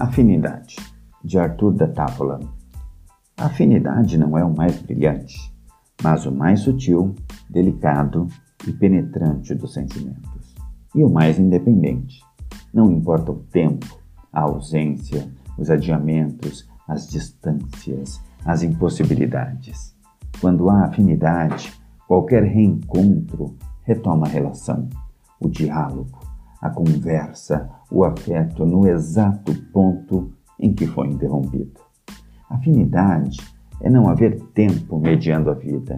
Afinidade, de Arthur da Távola. A afinidade não é o mais brilhante, mas o mais sutil, delicado e penetrante dos sentimentos. E o mais independente. Não importa o tempo, a ausência, os adiamentos, as distâncias, as impossibilidades. Quando há afinidade, qualquer reencontro retoma a relação, o diálogo, a conversa, o afeto no exato ponto em que foi interrompido. Afinidade é não haver tempo mediando a vida.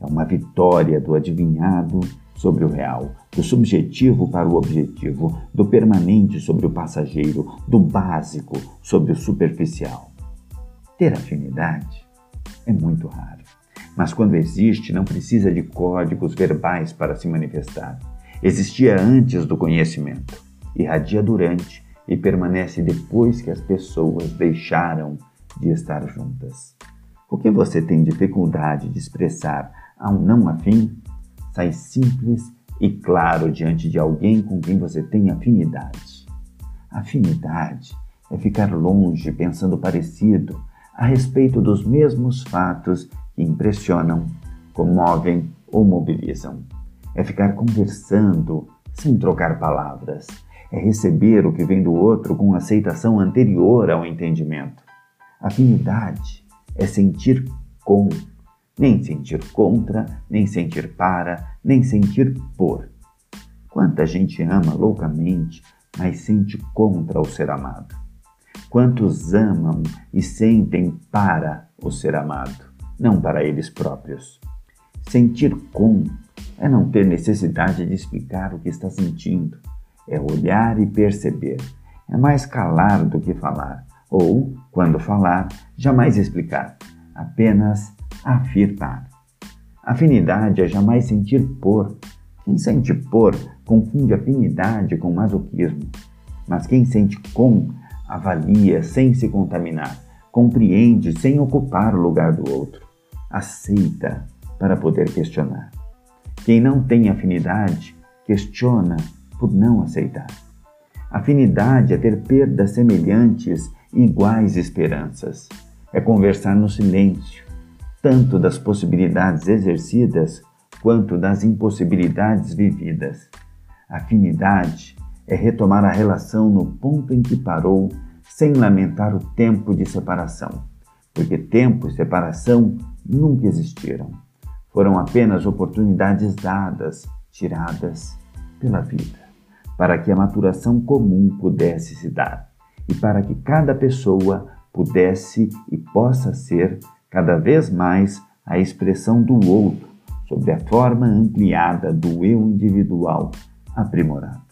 É uma vitória do adivinhado sobre o real, do subjetivo para o objetivo, do permanente sobre o passageiro, do básico sobre o superficial. Ter afinidade é muito raro, mas quando existe, não precisa de códigos verbais para se manifestar. Existia antes do conhecimento, irradia durante e permanece depois que as pessoas deixaram de estar juntas. O que você tem dificuldade de expressar a um não afim, sai simples e claro diante de alguém com quem você tem afinidade. Afinidade é ficar longe pensando parecido a respeito dos mesmos fatos que impressionam, comovem ou mobilizam é ficar conversando sem trocar palavras, é receber o que vem do outro com aceitação anterior ao entendimento. Afinidade é sentir com, nem sentir contra, nem sentir para, nem sentir por. Quanta gente ama loucamente, mas sente contra o ser amado. Quantos amam e sentem para o ser amado, não para eles próprios. Sentir com é não ter necessidade de explicar o que está sentindo. É olhar e perceber. É mais calar do que falar. Ou, quando falar, jamais explicar. Apenas afirmar. Afinidade é jamais sentir por. Quem sente por confunde afinidade com masoquismo. Mas quem sente com avalia sem se contaminar, compreende sem ocupar o lugar do outro, aceita para poder questionar. Quem não tem afinidade questiona por não aceitar. Afinidade é ter perdas semelhantes e iguais esperanças. É conversar no silêncio, tanto das possibilidades exercidas quanto das impossibilidades vividas. Afinidade é retomar a relação no ponto em que parou, sem lamentar o tempo de separação, porque tempo e separação nunca existiram. Foram apenas oportunidades dadas, tiradas pela vida, para que a maturação comum pudesse se dar e para que cada pessoa pudesse e possa ser cada vez mais a expressão do outro, sob a forma ampliada do eu individual aprimorado.